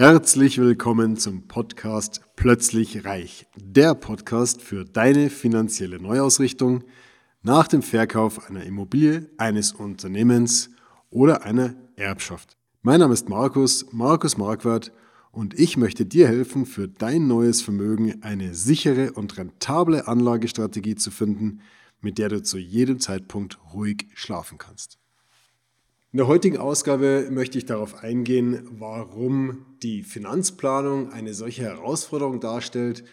Herzlich willkommen zum Podcast Plötzlich Reich, der Podcast für deine finanzielle Neuausrichtung nach dem Verkauf einer Immobilie, eines Unternehmens oder einer Erbschaft. Mein Name ist Markus, Markus Marquardt und ich möchte dir helfen, für dein neues Vermögen eine sichere und rentable Anlagestrategie zu finden, mit der du zu jedem Zeitpunkt ruhig schlafen kannst. In der heutigen Ausgabe möchte ich darauf eingehen, warum die Finanzplanung eine solche Herausforderung darstellt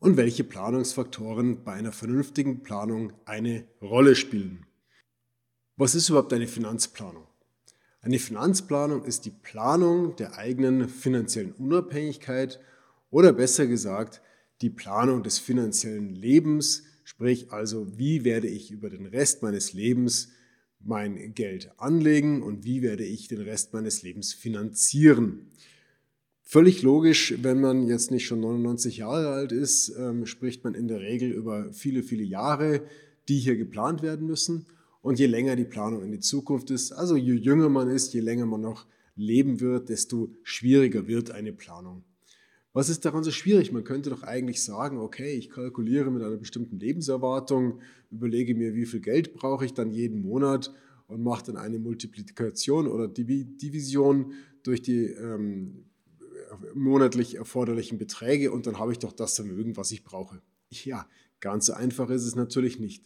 und welche Planungsfaktoren bei einer vernünftigen Planung eine Rolle spielen. Was ist überhaupt eine Finanzplanung? Eine Finanzplanung ist die Planung der eigenen finanziellen Unabhängigkeit oder besser gesagt die Planung des finanziellen Lebens, sprich also wie werde ich über den Rest meines Lebens mein Geld anlegen und wie werde ich den Rest meines Lebens finanzieren. Völlig logisch, wenn man jetzt nicht schon 99 Jahre alt ist, ähm, spricht man in der Regel über viele, viele Jahre, die hier geplant werden müssen. Und je länger die Planung in die Zukunft ist, also je jünger man ist, je länger man noch leben wird, desto schwieriger wird eine Planung. Was ist daran so schwierig? Man könnte doch eigentlich sagen, okay, ich kalkuliere mit einer bestimmten Lebenserwartung, überlege mir, wie viel Geld brauche ich dann jeden Monat und mache dann eine Multiplikation oder Division durch die ähm, monatlich erforderlichen Beträge und dann habe ich doch das Vermögen, was ich brauche. Ja, ganz so einfach ist es natürlich nicht.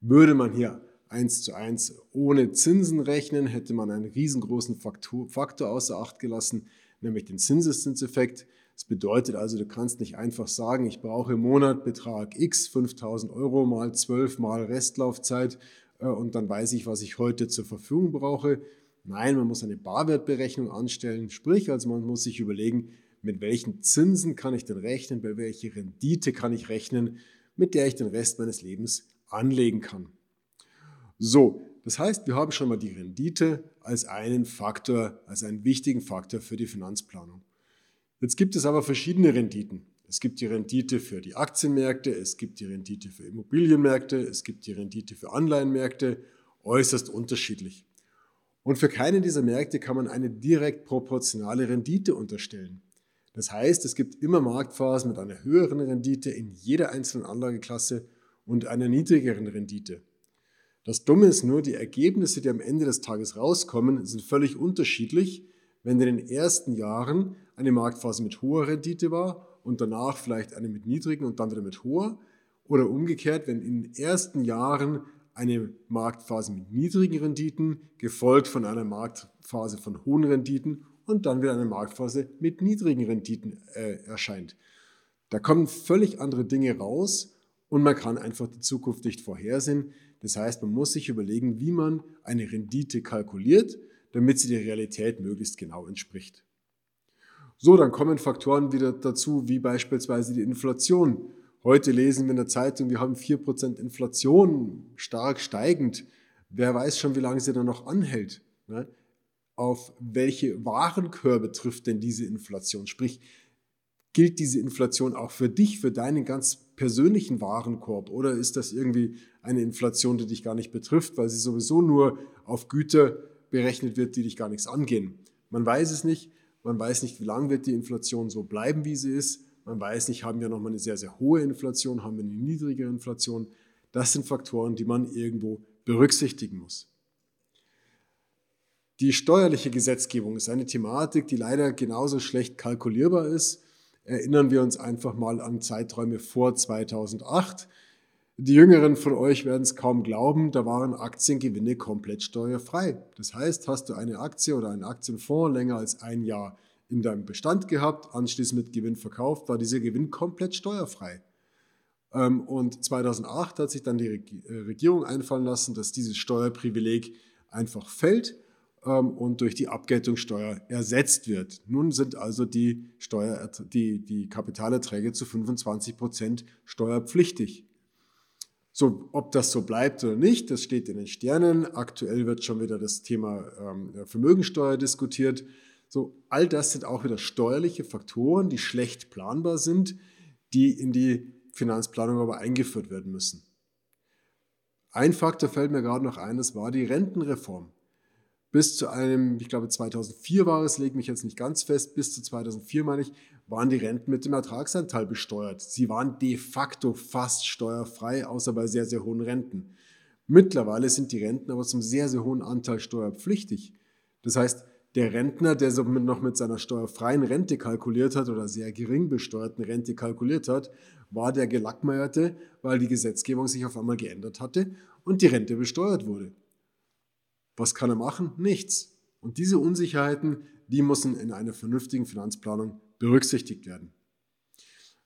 Würde man hier eins zu eins ohne Zinsen rechnen, hätte man einen riesengroßen Faktor, Faktor außer Acht gelassen, nämlich den Zinseszinseffekt. Das bedeutet also, du kannst nicht einfach sagen, ich brauche im Monat Betrag X, 5000 Euro mal 12 mal Restlaufzeit äh, und dann weiß ich, was ich heute zur Verfügung brauche. Nein, man muss eine Barwertberechnung anstellen, sprich also man muss sich überlegen, mit welchen Zinsen kann ich denn rechnen, bei welcher Rendite kann ich rechnen, mit der ich den Rest meines Lebens anlegen kann. So, das heißt, wir haben schon mal die Rendite als einen Faktor, als einen wichtigen Faktor für die Finanzplanung. Jetzt gibt es aber verschiedene Renditen. Es gibt die Rendite für die Aktienmärkte, es gibt die Rendite für Immobilienmärkte, es gibt die Rendite für Anleihenmärkte, äußerst unterschiedlich. Und für keine dieser Märkte kann man eine direkt proportionale Rendite unterstellen. Das heißt, es gibt immer Marktphasen mit einer höheren Rendite in jeder einzelnen Anlageklasse und einer niedrigeren Rendite. Das Dumme ist nur, die Ergebnisse, die am Ende des Tages rauskommen, sind völlig unterschiedlich, wenn in den ersten Jahren eine Marktphase mit hoher Rendite war und danach vielleicht eine mit niedrigen und dann wieder mit hoher. Oder umgekehrt, wenn in den ersten Jahren eine Marktphase mit niedrigen Renditen, gefolgt von einer Marktphase von hohen Renditen und dann wieder eine Marktphase mit niedrigen Renditen äh, erscheint. Da kommen völlig andere Dinge raus und man kann einfach die Zukunft nicht vorhersehen. Das heißt, man muss sich überlegen, wie man eine Rendite kalkuliert damit sie der Realität möglichst genau entspricht. So, dann kommen Faktoren wieder dazu, wie beispielsweise die Inflation. Heute lesen wir in der Zeitung, wir haben 4% Inflation, stark steigend. Wer weiß schon, wie lange sie dann noch anhält. Ne? Auf welche Warenkörbe trifft denn diese Inflation? Sprich, gilt diese Inflation auch für dich, für deinen ganz persönlichen Warenkorb? Oder ist das irgendwie eine Inflation, die dich gar nicht betrifft, weil sie sowieso nur auf Güter berechnet wird, die dich gar nichts angehen. Man weiß es nicht. Man weiß nicht, wie lange wird die Inflation so bleiben, wie sie ist. Man weiß nicht, haben wir nochmal eine sehr, sehr hohe Inflation, haben wir eine niedrigere Inflation. Das sind Faktoren, die man irgendwo berücksichtigen muss. Die steuerliche Gesetzgebung ist eine Thematik, die leider genauso schlecht kalkulierbar ist. Erinnern wir uns einfach mal an Zeiträume vor 2008. Die Jüngeren von euch werden es kaum glauben, da waren Aktiengewinne komplett steuerfrei. Das heißt, hast du eine Aktie oder einen Aktienfonds länger als ein Jahr in deinem Bestand gehabt, anschließend mit Gewinn verkauft, war dieser Gewinn komplett steuerfrei. Ähm, und 2008 hat sich dann die äh, Regierung einfallen lassen, dass dieses Steuerprivileg einfach fällt ähm, und durch die Abgeltungssteuer ersetzt wird. Nun sind also die, Steuer, die, die Kapitalerträge zu 25 Prozent steuerpflichtig. So, ob das so bleibt oder nicht, das steht in den Sternen. Aktuell wird schon wieder das Thema ähm, Vermögensteuer diskutiert. So, all das sind auch wieder steuerliche Faktoren, die schlecht planbar sind, die in die Finanzplanung aber eingeführt werden müssen. Ein Faktor fällt mir gerade noch ein, das war die Rentenreform. bis zu einem, ich glaube 2004 war es, lege mich jetzt nicht ganz fest, bis zu 2004 meine ich, waren die Renten mit dem Ertragsanteil besteuert. Sie waren de facto fast steuerfrei, außer bei sehr, sehr hohen Renten. Mittlerweile sind die Renten aber zum sehr, sehr hohen Anteil steuerpflichtig. Das heißt, der Rentner, der so noch mit seiner steuerfreien Rente kalkuliert hat oder sehr gering besteuerten Rente kalkuliert hat, war der Gelackmeierte, weil die Gesetzgebung sich auf einmal geändert hatte und die Rente besteuert wurde. Was kann er machen? Nichts. Und diese Unsicherheiten, die müssen in einer vernünftigen Finanzplanung berücksichtigt werden.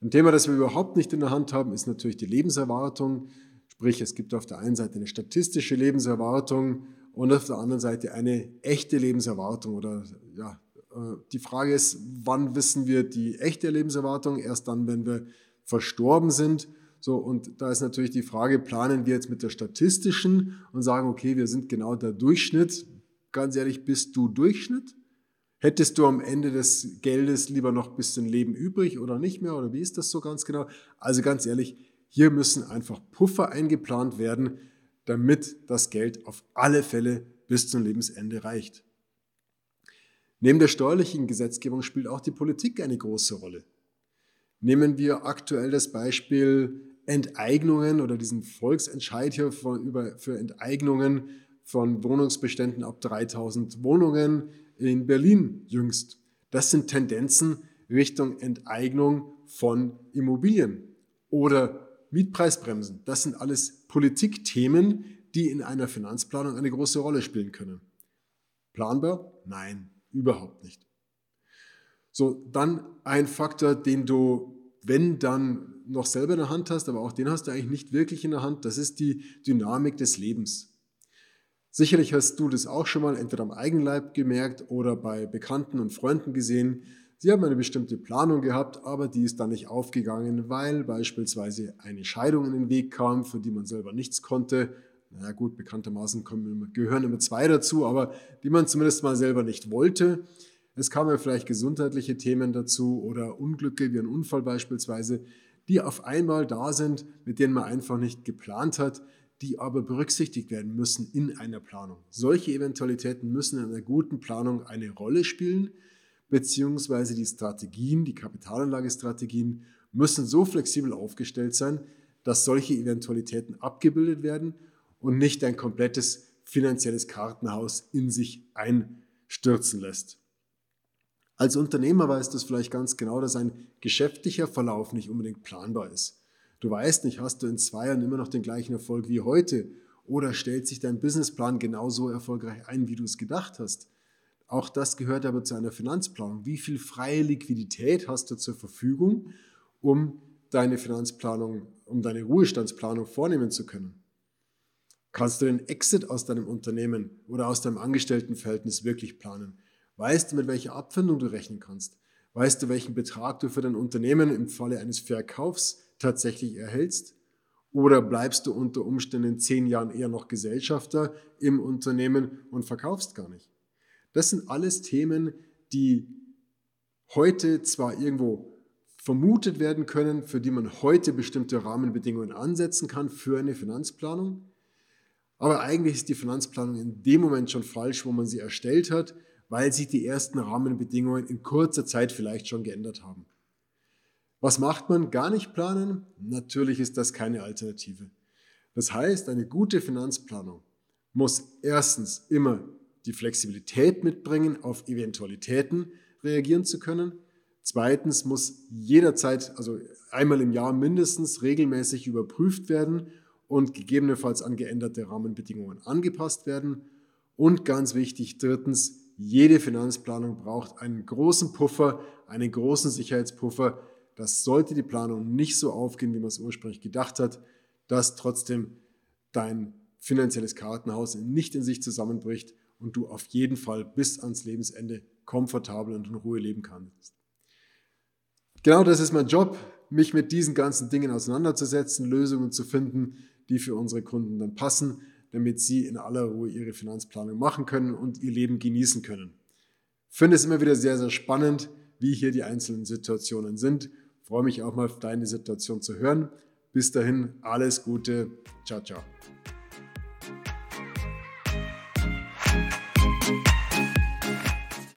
Ein Thema, das wir überhaupt nicht in der Hand haben, ist natürlich die Lebenserwartung. Sprich, es gibt auf der einen Seite eine statistische Lebenserwartung und auf der anderen Seite eine echte Lebenserwartung. Oder ja, äh, die Frage ist, wann wissen wir die echte Lebenserwartung? Erst dann, wenn wir verstorben sind. So, und da ist natürlich die Frage, planen wir jetzt mit der statistischen und sagen, okay, wir sind genau der Durchschnitt. Ganz ehrlich, bist du Durchschnitt? Hättest du am Ende des Geldes lieber noch ein bisschen Leben übrig oder nicht mehr? Oder wie ist das so ganz genau? Also ganz ehrlich, hier müssen einfach Puffer eingeplant werden, damit das Geld auf alle Fälle bis zum Lebensende reicht. Neben der steuerlichen Gesetzgebung spielt auch die Politik eine große Rolle. Nehmen wir aktuell das Beispiel Enteignungen oder diesen Volksentscheid hier für, Enteignungen von Wohnungsbeständen ab 3000 Wohnungen in Berlin jüngst. Das sind Tendenzen Richtung Enteignung von Immobilien oder Mietpreisbremsen, das sind alles Politikthemen, die in einer Finanzplanung eine große Rolle spielen können. Planbar? Nein, überhaupt nicht. So, dann ein Faktor, den du, wenn dann noch selber in der Hand hast, aber auch den hast du eigentlich nicht wirklich in der Hand, das ist die Dynamik des Lebens. Sicherlich hast du das auch schon mal entweder am Eigenleib gemerkt oder bei Bekannten und Freunden gesehen, Sie haben eine bestimmte Planung gehabt, aber die ist dann nicht aufgegangen, weil beispielsweise eine Scheidung in den Weg kam, für die man selber nichts konnte. Naja gut, bekanntermaßen kommen, gehören immer zwei dazu, aber die man zumindest mal selber nicht wollte. Es kamen vielleicht gesundheitliche Themen dazu oder Unglücke wie ein Unfall beispielsweise, die auf einmal da sind, mit denen man einfach nicht geplant hat, die aber berücksichtigt werden müssen in einer Planung. Solche Eventualitäten müssen in einer guten Planung eine Rolle spielen beziehungsweise die Strategien, die Kapitalanlagestrategien müssen so flexibel aufgestellt sein, dass solche Eventualitäten abgebildet werden und nicht ein komplettes finanzielles Kartenhaus in sich einstürzen lässt. Als Unternehmer weißt du es vielleicht ganz genau, dass ein geschäftlicher Verlauf nicht unbedingt planbar ist. Du weißt nicht, hast du in zwei Jahren immer noch den gleichen Erfolg wie heute oder stellt sich dein Businessplan genauso erfolgreich ein, wie du es gedacht hast. Auch das gehört aber zu einer Finanzplanung. Wie viel freie Liquidität hast du zur Verfügung, um deine Finanzplanung, um deine Ruhestandsplanung vornehmen zu können? Kannst du den Exit aus deinem Unternehmen oder aus deinem Angestelltenverhältnis wirklich planen? Weißt du, mit welcher Abfindung du rechnen kannst? Weißt du, welchen Betrag du für dein Unternehmen im Falle eines Verkaufs tatsächlich erhältst? Oder bleibst du unter Umständen in zehn Jahren eher noch Gesellschafter im Unternehmen und verkaufst gar nicht? Das sind alles Themen, die heute zwar irgendwo vermutet werden können, für die man heute bestimmte Rahmenbedingungen ansetzen kann für eine Finanzplanung. Aber eigentlich ist die Finanzplanung in dem Moment schon falsch, wo man sie erstellt hat, weil sich die ersten Rahmenbedingungen in kurzer Zeit vielleicht schon geändert haben. Was macht man? Gar nicht planen? Natürlich ist das keine Alternative. Das heißt, eine gute Finanzplanung muss erstens immer die Flexibilität mitbringen, auf Eventualitäten reagieren zu können. Zweitens muss jederzeit, also einmal im Jahr mindestens, regelmäßig überprüft werden und gegebenenfalls an geänderte Rahmenbedingungen angepasst werden. Und ganz wichtig, drittens, jede Finanzplanung braucht einen großen Puffer, einen großen Sicherheitspuffer. Das sollte die Planung nicht so aufgehen, wie man es ursprünglich gedacht hat, dass trotzdem dein finanzielles Kartenhaus nicht in sich zusammenbricht und du auf jeden Fall bis ans Lebensende komfortabel und in Ruhe leben kannst. Genau das ist mein Job, mich mit diesen ganzen Dingen auseinanderzusetzen, Lösungen zu finden, die für unsere Kunden dann passen, damit sie in aller Ruhe ihre Finanzplanung machen können und ihr Leben genießen können. Ich finde es immer wieder sehr, sehr spannend, wie hier die einzelnen Situationen sind. Freue mich auch mal deine Situation zu hören. Bis dahin, alles Gute. Ciao, ciao.